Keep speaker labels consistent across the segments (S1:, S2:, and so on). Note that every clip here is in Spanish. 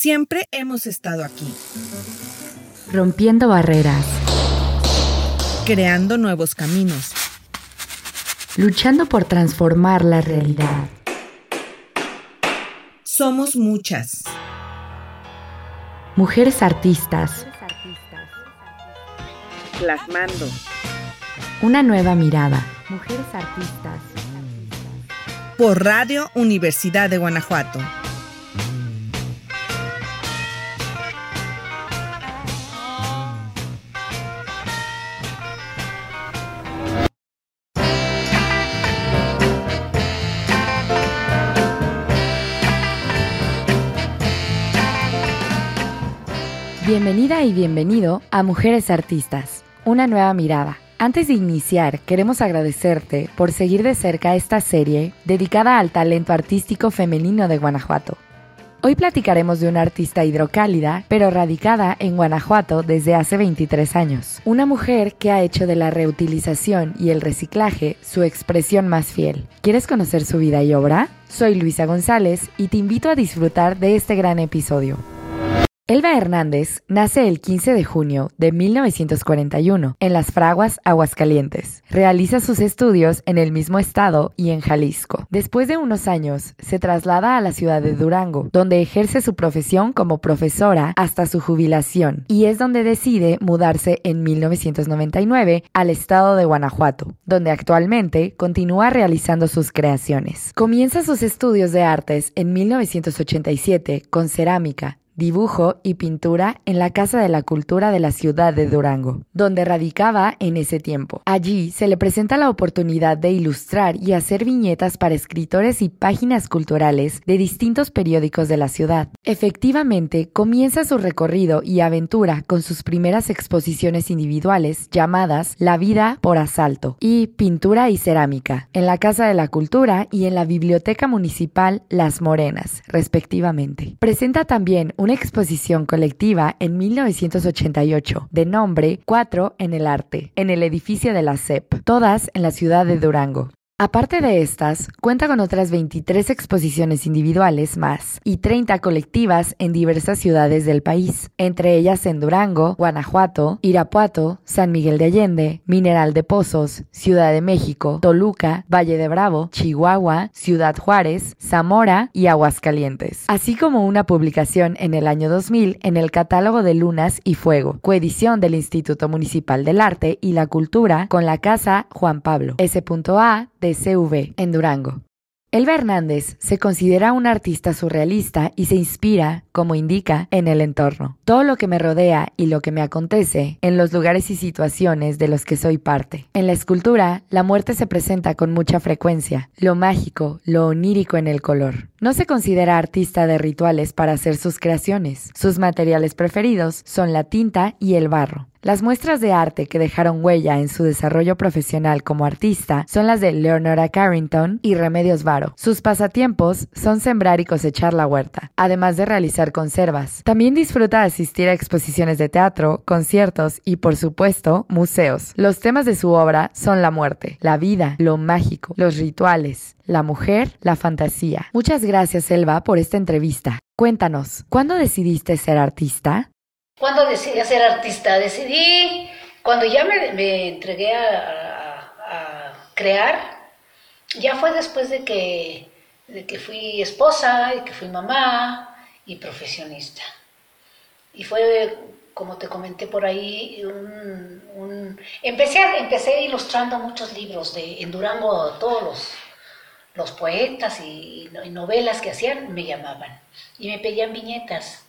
S1: Siempre hemos estado aquí.
S2: Rompiendo barreras.
S1: Creando nuevos caminos.
S2: Luchando por transformar la realidad.
S1: Somos muchas.
S2: Mujeres artistas.
S1: Plasmando.
S2: Una nueva mirada. Mujeres artistas.
S1: Por Radio Universidad de Guanajuato.
S2: Bienvenida y bienvenido a Mujeres Artistas, una nueva mirada. Antes de iniciar, queremos agradecerte por seguir de cerca esta serie dedicada al talento artístico femenino de Guanajuato. Hoy platicaremos de una artista hidrocálida, pero radicada en Guanajuato desde hace 23 años. Una mujer que ha hecho de la reutilización y el reciclaje su expresión más fiel. ¿Quieres conocer su vida y obra? Soy Luisa González y te invito a disfrutar de este gran episodio. Elba Hernández nace el 15 de junio de 1941 en Las Fraguas, Aguascalientes. Realiza sus estudios en el mismo estado y en Jalisco. Después de unos años, se traslada a la ciudad de Durango, donde ejerce su profesión como profesora hasta su jubilación, y es donde decide mudarse en 1999 al estado de Guanajuato, donde actualmente continúa realizando sus creaciones. Comienza sus estudios de artes en 1987 con cerámica dibujo y pintura en la Casa de la Cultura de la ciudad de Durango, donde radicaba en ese tiempo. Allí se le presenta la oportunidad de ilustrar y hacer viñetas para escritores y páginas culturales de distintos periódicos de la ciudad. Efectivamente, comienza su recorrido y aventura con sus primeras exposiciones individuales llamadas La vida por asalto y Pintura y cerámica, en la Casa de la Cultura y en la Biblioteca Municipal Las Morenas, respectivamente. Presenta también un una exposición colectiva en 1988 de nombre Cuatro en el Arte, en el edificio de la CEP, todas en la ciudad de Durango. Aparte de estas, cuenta con otras 23 exposiciones individuales más y 30 colectivas en diversas ciudades del país, entre ellas en Durango, Guanajuato, Irapuato, San Miguel de Allende, Mineral de Pozos, Ciudad de México, Toluca, Valle de Bravo, Chihuahua, Ciudad Juárez, Zamora y Aguascalientes, así como una publicación en el año 2000 en el catálogo de Lunas y Fuego, coedición del Instituto Municipal del Arte y la Cultura con la Casa Juan Pablo, S.A. de CV en Durango. Elba Hernández se considera un artista surrealista y se inspira, como indica, en el entorno. Todo lo que me rodea y lo que me acontece en los lugares y situaciones de los que soy parte. En la escultura, la muerte se presenta con mucha frecuencia, lo mágico, lo onírico en el color. No se considera artista de rituales para hacer sus creaciones. Sus materiales preferidos son la tinta y el barro. Las muestras de arte que dejaron huella en su desarrollo profesional como artista son las de Leonora Carrington y Remedios Varo. Sus pasatiempos son sembrar y cosechar la huerta, además de realizar conservas. También disfruta asistir a exposiciones de teatro, conciertos y, por supuesto, museos. Los temas de su obra son la muerte, la vida, lo mágico, los rituales, la mujer, la fantasía. Muchas gracias, Elba, por esta entrevista. Cuéntanos, ¿cuándo decidiste ser artista?
S3: ¿Cuándo decidí ser artista? Decidí cuando ya me, entregué a, crear, ya fue después de que, que fui esposa y que fui mamá y profesionista. Y fue, como te comenté por ahí, un, empecé, empecé ilustrando muchos libros de, en Durango, todos los, los poetas y, y novelas que hacían me llamaban y me pedían viñetas.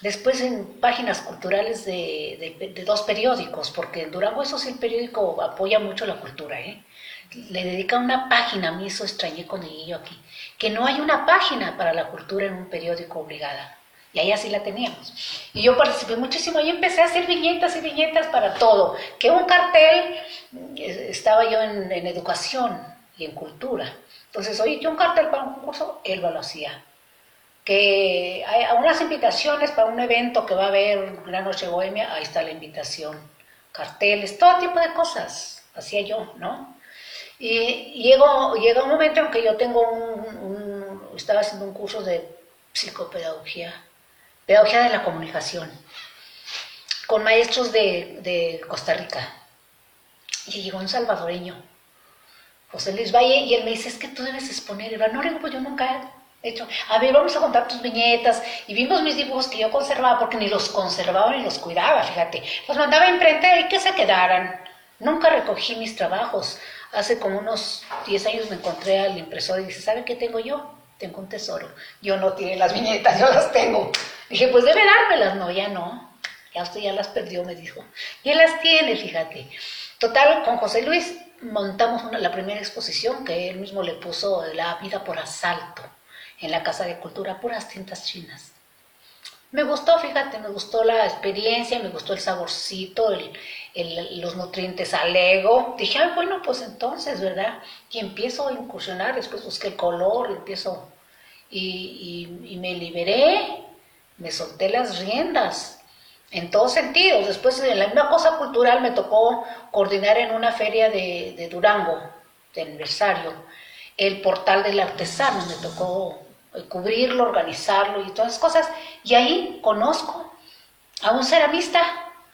S3: Después en páginas culturales de, dos periódicos, porque en Durango eso sí el periódico apoya mucho la cultura, ¿eh? Le dedica una página, a mí eso extrañé con yo aquí, que no hay una página para la cultura en un periódico obligada. Y ahí así la teníamos. Y yo participé muchísimo y empecé a hacer viñetas y viñetas para todo. Que un cartel, eh, estaba yo en, educación y en cultura. Entonces, oye, que un cartel para un concurso, él lo hacía que hay unas invitaciones para un evento que va a haber la noche bohemia, ahí está la invitación, carteles, todo tipo de cosas, hacía yo, ¿no? Y llegó, llega un momento en que yo tengo un, estaba haciendo un curso de psicopedagogía pedagogía de la comunicación, con maestros de, de Costa Rica. Y llegó un salvadoreño, José Luis Valle, y él me dice, es que tú debes exponer. Y yo, no, pues yo nunca he hecho, a ver, vamos a contar tus viñetas. Y vimos mis dibujos que yo conservaba, porque ni los conservaba ni los cuidaba, fíjate. Los mandaba imprenta y que se quedaran. Nunca recogí mis trabajos. Hace como unos 10 años me encontré al impresor y dice, ¿sabe qué tengo yo? Tengo un tesoro. Yo no tiene las viñetas, yo las tengo. Dije, pues debe dármelas. No, ya no. Ya usted ya las perdió, me dijo. Y él las tiene, fíjate. Total, con José Luis montamos la primera exposición que él mismo le puso La vida por asalto en la Casa de Cultura, puras tintas chinas. Me gustó, fíjate, me gustó la experiencia, me gustó el saborcito, los nutrientes al ego. Dije, ah, bueno, pues entonces, ¿verdad? Y empiezo a incursionar, después busqué el color, empiezo y, y, me liberé, me solté las riendas en todos sentidos. Después, en la misma cosa cultural, me tocó coordinar en una feria de, de Durango, de aniversario, el portal del artesano, me tocó cubrirlo, organizarlo y todas esas cosas. Y ahí conozco a un ceramista,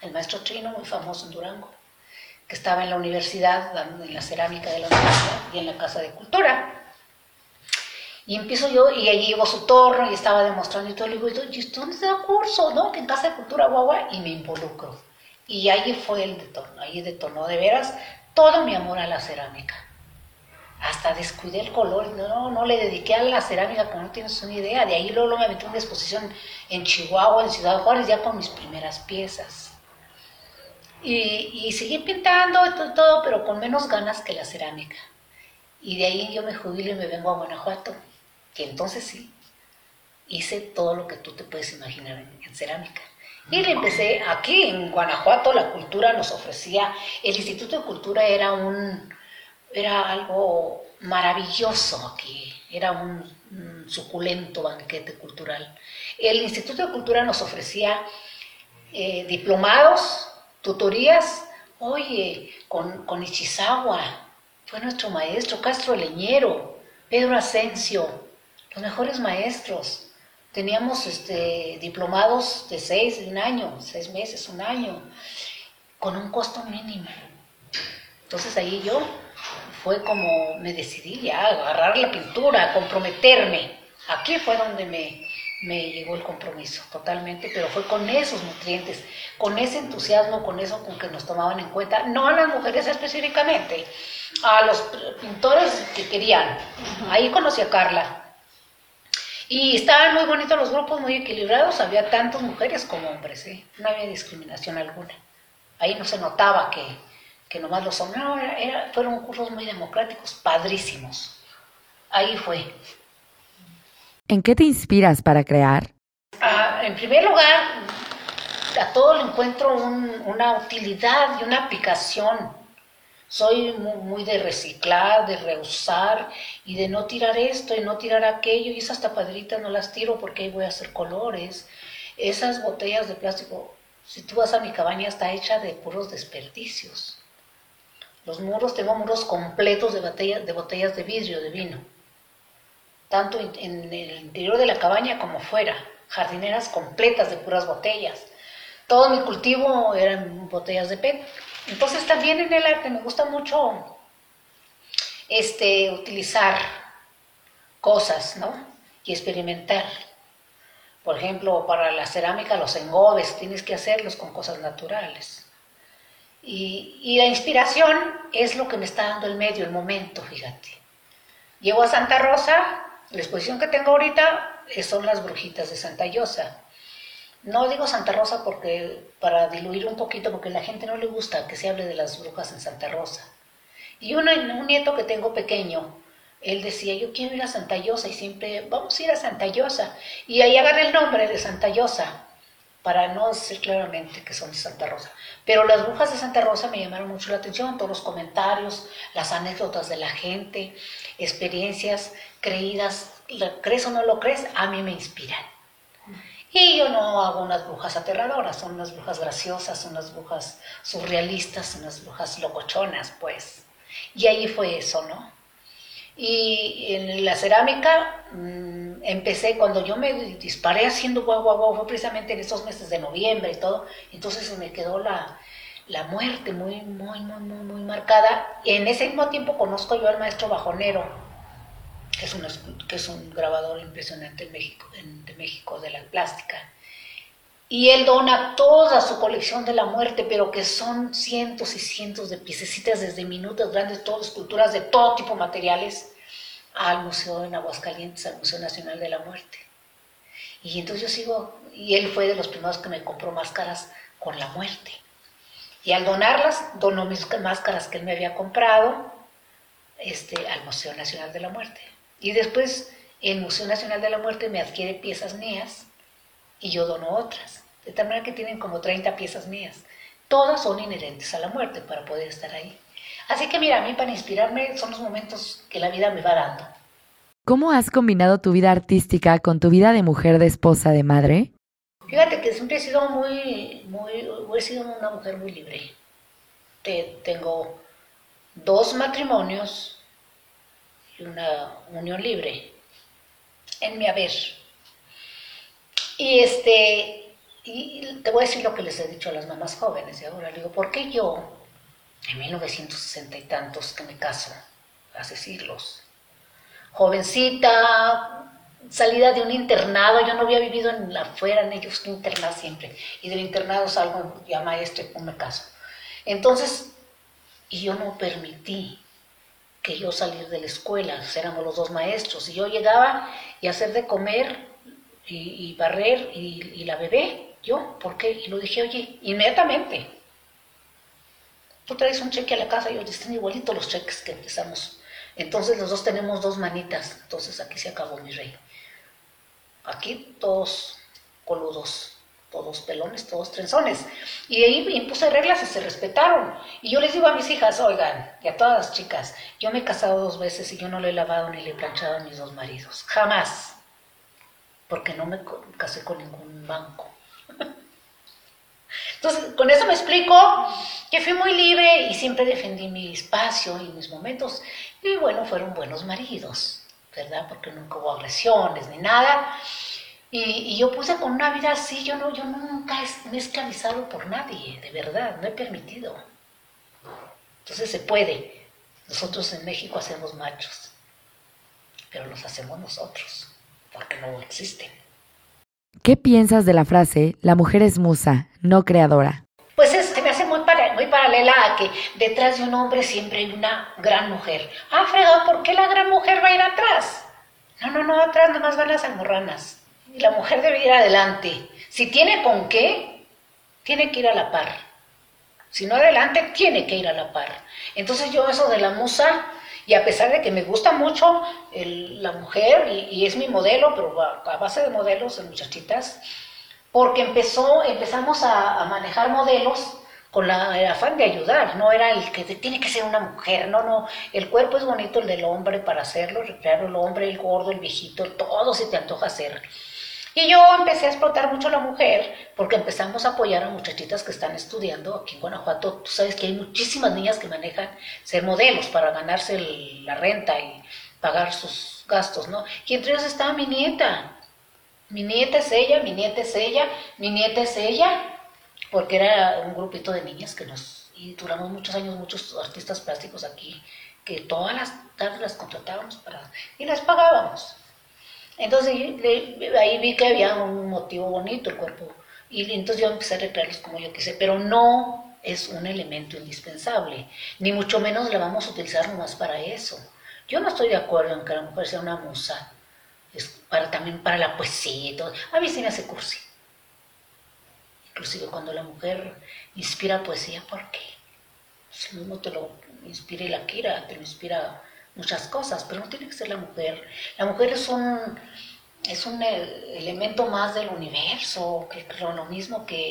S3: el maestro Trino, muy famoso en Durango, que estaba en la universidad, en la cerámica de la universidad y en la Casa de Cultura. Y empiezo yo, y allí llevo su torno y estaba demostrando y todo. Le digo, ¿y dónde se da curso? ¿No? Que en Casa de Cultura, guagua, y me involucro. Y ahí fue el detorno, ahí detonó de veras todo mi amor a la cerámica hasta descuidé el color, no, no le dediqué a la cerámica como no tienes una idea. De ahí luego me metí en una exposición en Chihuahua, en Ciudad Juárez, ya con mis primeras piezas. Y, y seguí pintando y todo, todo, pero con menos ganas que la cerámica. Y de ahí yo me jubilo y me vengo a Guanajuato, que entonces sí, hice todo lo que tú te puedes imaginar en, en cerámica. Y le empecé aquí en Guanajuato, la cultura nos ofrecía, el Instituto de Cultura era un, era algo maravilloso aquí, era un, suculento banquete cultural. El Instituto de Cultura nos ofrecía eh, diplomados, tutorías, oye, con, con Ichizawa, fue nuestro maestro, Castro Leñero, Pedro Asensio, los mejores maestros. Teníamos este, diplomados de seis, un año, seis meses, un año, con un costo mínimo. Entonces ahí yo fue como me decidí ya a agarrar la pintura, a comprometerme. Aquí fue donde me, me llegó el compromiso totalmente, pero fue con esos nutrientes, con ese entusiasmo, con eso con que nos tomaban en cuenta, no a las mujeres específicamente, a los pintores que querían. Ahí conocí a Carla. Y estaban muy bonitos los grupos, muy equilibrados, había tantas mujeres como hombres, ¿eh? no había discriminación alguna. Ahí no se notaba que, que nomás los hombres, no, fueron cursos muy democráticos, padrísimos. Ahí fue.
S2: ¿En qué te inspiras para crear?
S3: Ah, en primer lugar, a todo le encuentro una utilidad y una aplicación. Soy muy, de reciclar, de reusar y de no tirar esto y no tirar aquello. Y esas tapaderitas no las tiro porque ahí voy a hacer colores. Esas botellas de plástico, si tú vas a mi cabaña, está hecha de puros desperdicios. Los muros, tengo muros completos de, botellas de vidrio, de vino. Tanto en, el interior de la cabaña como fuera. Jardineras completas de puras botellas. Todo mi cultivo eran botellas de PET. Entonces también en el arte me gusta mucho este, utilizar cosas, ¿no? Y experimentar. Por ejemplo, para la cerámica, los engobes, tienes que hacerlos con cosas naturales. Y, la inspiración es lo que me está dando el medio, el momento, fíjate. Llego a Santa Rosa, la exposición que tengo ahorita son las brujitas de Santa Llosa. No digo Santa Rosa porque para diluir un poquito, porque a la gente no le gusta que se hable de las brujas en Santa Rosa. Y un nieto que tengo pequeño, él decía, yo quiero ir a Santa Llosa y siempre, vamos a ir a Santa Llosa. Y ahí agarré el nombre de Santa Llosa para no decir claramente que son de Santa Rosa. Pero las brujas de Santa Rosa me llamaron mucho la atención, todos los comentarios, las anécdotas de la gente, experiencias creídas, ¿lo crees o no lo crees? A mí me inspiran. Y yo no hago unas brujas aterradoras, son unas brujas graciosas, unas brujas surrealistas, unas brujas locochonas, pues. Y ahí fue eso, ¿no? Y en la cerámica mm, empecé, cuando yo me disparé haciendo guau, guau, guau, fue precisamente en esos meses de noviembre y todo, entonces me quedó la, la muerte muy, muy, muy, muy, muy marcada. En ese mismo tiempo conozco yo al maestro Bajonero, que es un, que es un grabador impresionante en México, de México, de la plástica. Y él dona toda su colección de la muerte, pero que son cientos y cientos de piececitas, desde minutos grandes, todas esculturas de todo tipo de materiales, al Museo en Aguascalientes, al Museo Nacional de la Muerte. Y entonces yo sigo, y él fue de los primeros que me compró máscaras con la muerte. Y al donarlas, donó mis máscaras que él me había comprado este, al Museo Nacional de la Muerte. Y después el Museo Nacional de la Muerte me adquiere piezas mías y yo dono otras. De tal manera que tienen como 30 piezas mías. Todas son inherentes a la muerte para poder estar ahí. Así que mira, a mí para inspirarme son los momentos que la vida me va dando.
S2: ¿Cómo has combinado tu vida artística con tu vida de mujer, de esposa, de madre?
S3: Fíjate que siempre he sido muy, muy, he sido una mujer muy libre. tengo dos matrimonios, una unión libre en mi haber. Y este, y te voy a decir lo que les he dicho a las mamás jóvenes y ahora. Le digo, ¿por qué yo, en 1960 y tantos que me caso, hace siglos, jovencita, salida de un internado, yo no había vivido en afuera, en ellos que internado siempre, y del internado salgo ya maestra y me caso. Entonces, y yo no permití que yo salir de la escuela, éramos los dos maestros, y yo llegaba y hacer de comer y, barrer y, la bebé, yo, ¿por qué? Y lo dije, oye, inmediatamente, tú traes un cheque a la casa y yo están igualito los cheques que empezamos. Entonces los dos tenemos dos manitas, entonces aquí se acabó mi rey. Aquí todos coludos todos pelones, todos trenzones. Y ahí impuse reglas y se respetaron. Y yo les digo a mis hijas, oigan, y a todas las chicas, yo me he casado dos veces y yo no le he lavado ni le he planchado a mis dos maridos. Jamás. Porque no me casé con ningún banco. Entonces, con eso me explico que fui muy libre y siempre defendí mi espacio y mis momentos. Y bueno, fueron buenos maridos, ¿verdad? Porque nunca hubo agresiones ni nada. Y, yo puse con una vida así, yo, no, yo nunca me he esclavizado por nadie, de verdad, no he permitido. Entonces se puede. Nosotros en México hacemos machos, pero los hacemos nosotros, porque no existen.
S2: ¿Qué piensas de la frase, la mujer es musa, no creadora?
S3: Pues es, se me hace muy, muy paralela a que detrás de un hombre siempre hay una gran mujer. Ah, fregado, ¿por qué la gran mujer va a ir atrás? No, no, no, atrás nomás van las almorranas. Y la mujer debe ir adelante. Si tiene con qué, tiene que ir a la par. Si no adelante, tiene que ir a la par. Entonces yo eso de la musa, y a pesar de que me gusta mucho la mujer, y, es mi modelo, pero a, base de modelos, de muchachitas, porque empezó, empezamos a, manejar modelos con la, el afán de ayudar, no era el que tiene que ser una mujer, no, no, el cuerpo es bonito el del hombre para hacerlo, recrearlo el hombre, el gordo, el viejito, todo se te antoja hacer. Y yo empecé a explotar mucho a la mujer porque empezamos a apoyar a muchachitas que están estudiando aquí en Guanajuato. Tú sabes que hay muchísimas niñas que manejan ser modelos para ganarse la renta y pagar sus gastos, ¿no? Y entre ellos estaba mi nieta. Mi nieta es ella, mi nieta es ella, mi nieta es ella, porque era un grupito de niñas que nos, y duramos muchos años, muchos artistas plásticos aquí, que todas las tardes las contratábamos para, y las pagábamos. Entonces ahí vi que había un motivo bonito el cuerpo. Y entonces yo empecé a recrearlos como yo quise, pero no es un elemento indispensable, ni mucho menos la vamos a utilizar nomás para eso. Yo no estoy de acuerdo en que la mujer sea una musa, para, también para la poesía y todo. A mí sí me hace cursi. Inclusive cuando la mujer inspira poesía, ¿por qué? Pues mismo te lo inspira la Kira, te lo inspira muchas cosas, pero no tiene que ser la mujer. La mujer es un, es un e, elemento más del universo, que lo mismo que,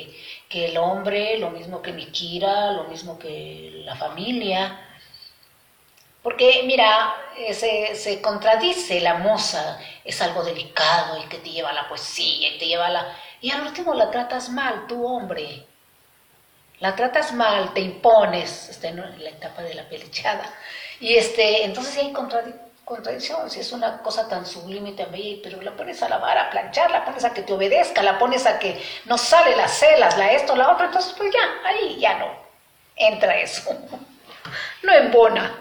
S3: que el hombre, lo mismo que mi Kira, lo mismo que la familia. Porque, mira, eh, se, se, contradice la moza, es algo delicado y que te lleva la poesía y te lleva a la... Y al último la tratas mal, tu hombre. La tratas mal, te impones, está en la etapa de la pelichada. Y este, entonces hay contradicción, si es una cosa tan sublime también, pero la pones a lavar, a planchar, la pones a que te obedezca, la pones a que no sale las celas, la esto, la otra, entonces pues ya, ahí ya no entra eso, no embona.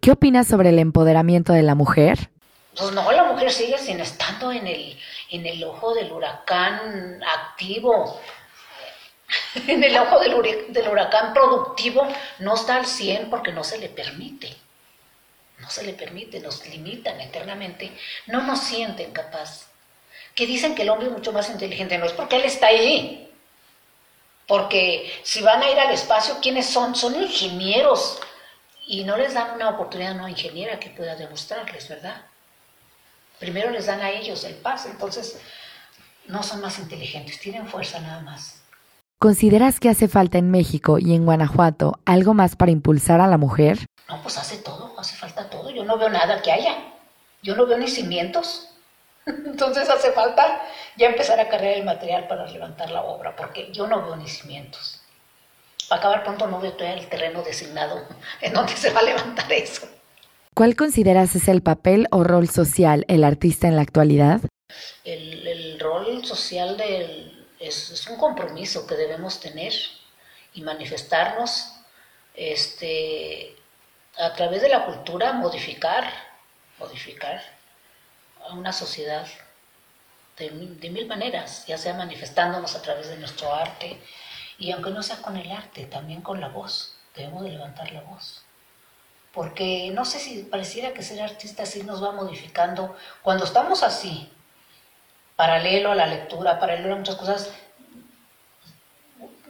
S2: ¿Qué opinas sobre el empoderamiento de la mujer?
S3: Pues no, la mujer sigue sin estando en el, en el ojo del huracán activo, en el ojo del, huracán productivo, no está al 100 porque no se le permite no se le permite, nos limitan eternamente, no nos sienten capaz. Que dicen que el hombre es mucho más inteligente, no es porque él está ahí. Porque si van a ir al espacio, ¿quiénes son? Son ingenieros y no les dan una oportunidad a una ingeniera que pueda demostrarles, ¿verdad? Primero les dan a ellos el pase, entonces no son más inteligentes, tienen fuerza nada más.
S2: ¿Consideras que hace falta en México y en Guanajuato algo más para impulsar a la mujer?
S3: No, pues hace todo, hace falta todo. Yo no veo nada que haya. Yo no veo ni cimientos. Entonces hace falta ya empezar a cargar el material para levantar la obra, porque yo no veo ni cimientos. Para acabar pronto no veo todavía el terreno designado en donde se va a levantar eso.
S2: ¿Cuál consideras es el papel o rol social el artista en la actualidad?
S3: El, rol social del, es, un compromiso que debemos tener y manifestarnos este, a través de la cultura modificar, modificar a una sociedad de, mil maneras, ya sea manifestándonos a través de nuestro arte, y aunque no sea con el arte, también con la voz, debemos de levantar la voz. Porque no sé si pareciera que ser artista así nos va modificando. Cuando estamos así, paralelo a la lectura, paralelo a muchas cosas,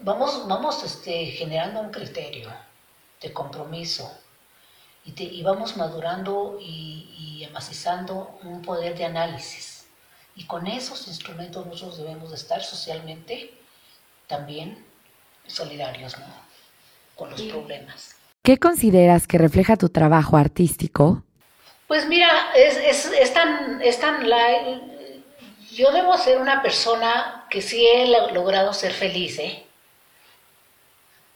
S3: vamos, vamos este, generando un criterio de compromiso, y, vamos madurando y, y, amacizando un poder de análisis. Y con esos instrumentos nosotros debemos de estar socialmente también solidarios con los problemas.
S2: ¿Qué consideras que refleja tu trabajo artístico?
S3: Pues mira, es, es, es tan, es tan yo debo ser una persona que sí he logrado ser feliz, ¿eh?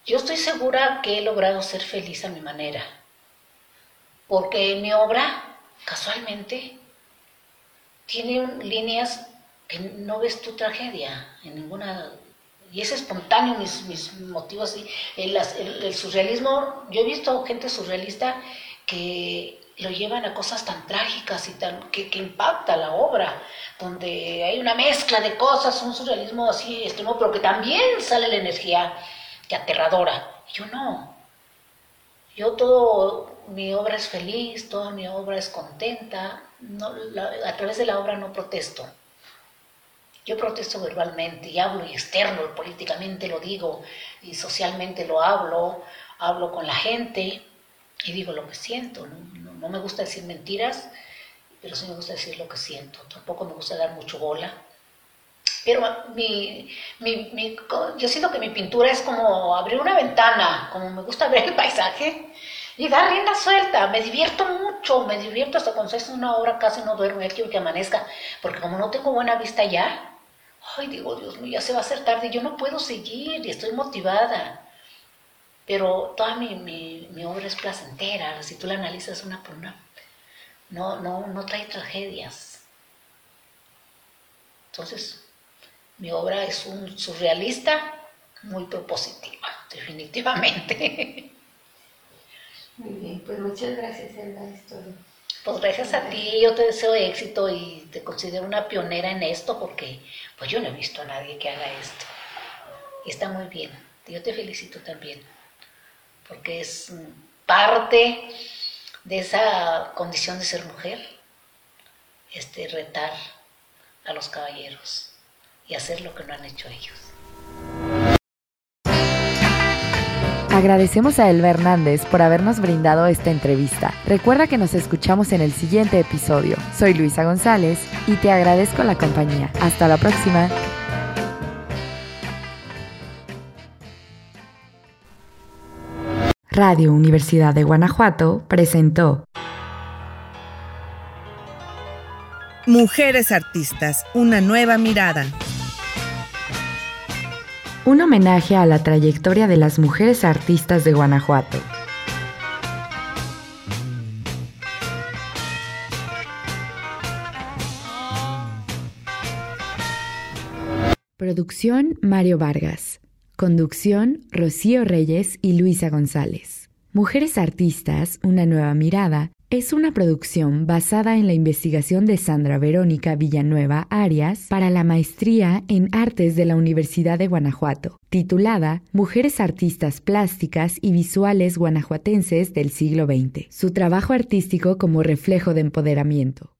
S3: Yo estoy segura que he logrado ser feliz a mi manera porque mi obra, casualmente, tiene líneas que no ves tu tragedia en ninguna... Y es espontáneo mis, mis motivos. El, el, surrealismo, yo he visto gente surrealista que lo llevan a cosas tan trágicas y tan que, que, impacta la obra, donde hay una mezcla de cosas, un surrealismo así extremo, pero que también sale la energía que aterradora. Yo no. Yo todo mi obra es feliz, toda mi obra es contenta, a través de la obra no protesto. Yo protesto verbalmente y hablo y externo, políticamente lo digo y socialmente lo hablo, hablo con la gente y digo lo que siento. No, me gusta decir mentiras, pero sí me gusta decir lo que siento. Tampoco me gusta dar mucho bola. Pero mi, yo siento que mi pintura es como abrir una ventana, como me gusta ver el paisaje y dar rienda suelta, me divierto mucho, me divierto hasta cuando es una hora casi no duermo, ya quiero que amanezca, porque como no tengo buena vista ya, ay, digo, Dios mío, ya se va a hacer tarde, yo no puedo seguir y estoy motivada. Pero toda mi, mi, obra es placentera, si tú la analizas una por una, no, no, no trae tragedias. Entonces, mi obra es un surrealista muy propositiva, definitivamente.
S4: Muy bien, pues muchas gracias, Elda Historia.
S3: Pues gracias a ti, yo te deseo éxito y te considero una pionera en esto porque pues yo no he visto a nadie que haga esto. Y está muy bien. Yo te felicito también porque es parte de esa condición de ser mujer, este retar a los caballeros y hacer lo que no han hecho ellos.
S2: Agradecemos a Elba Hernández por habernos brindado esta entrevista. Recuerda que nos escuchamos en el siguiente episodio. Soy Luisa González y te agradezco la compañía. Hasta la próxima. Radio Universidad de Guanajuato presentó
S1: Mujeres Artistas, una nueva mirada.
S2: Un homenaje a la trayectoria de las mujeres artistas de Guanajuato. Producción Mario Vargas. Conducción Rocío Reyes y Luisa González. Mujeres Artistas, una nueva mirada es una producción basada en la investigación de Sandra Verónica Villanueva Arias para la maestría en artes de la Universidad de Guanajuato, titulada Mujeres Artistas Plásticas y Visuales Guanajuatenses del siglo XX. Su trabajo artístico como reflejo de empoderamiento.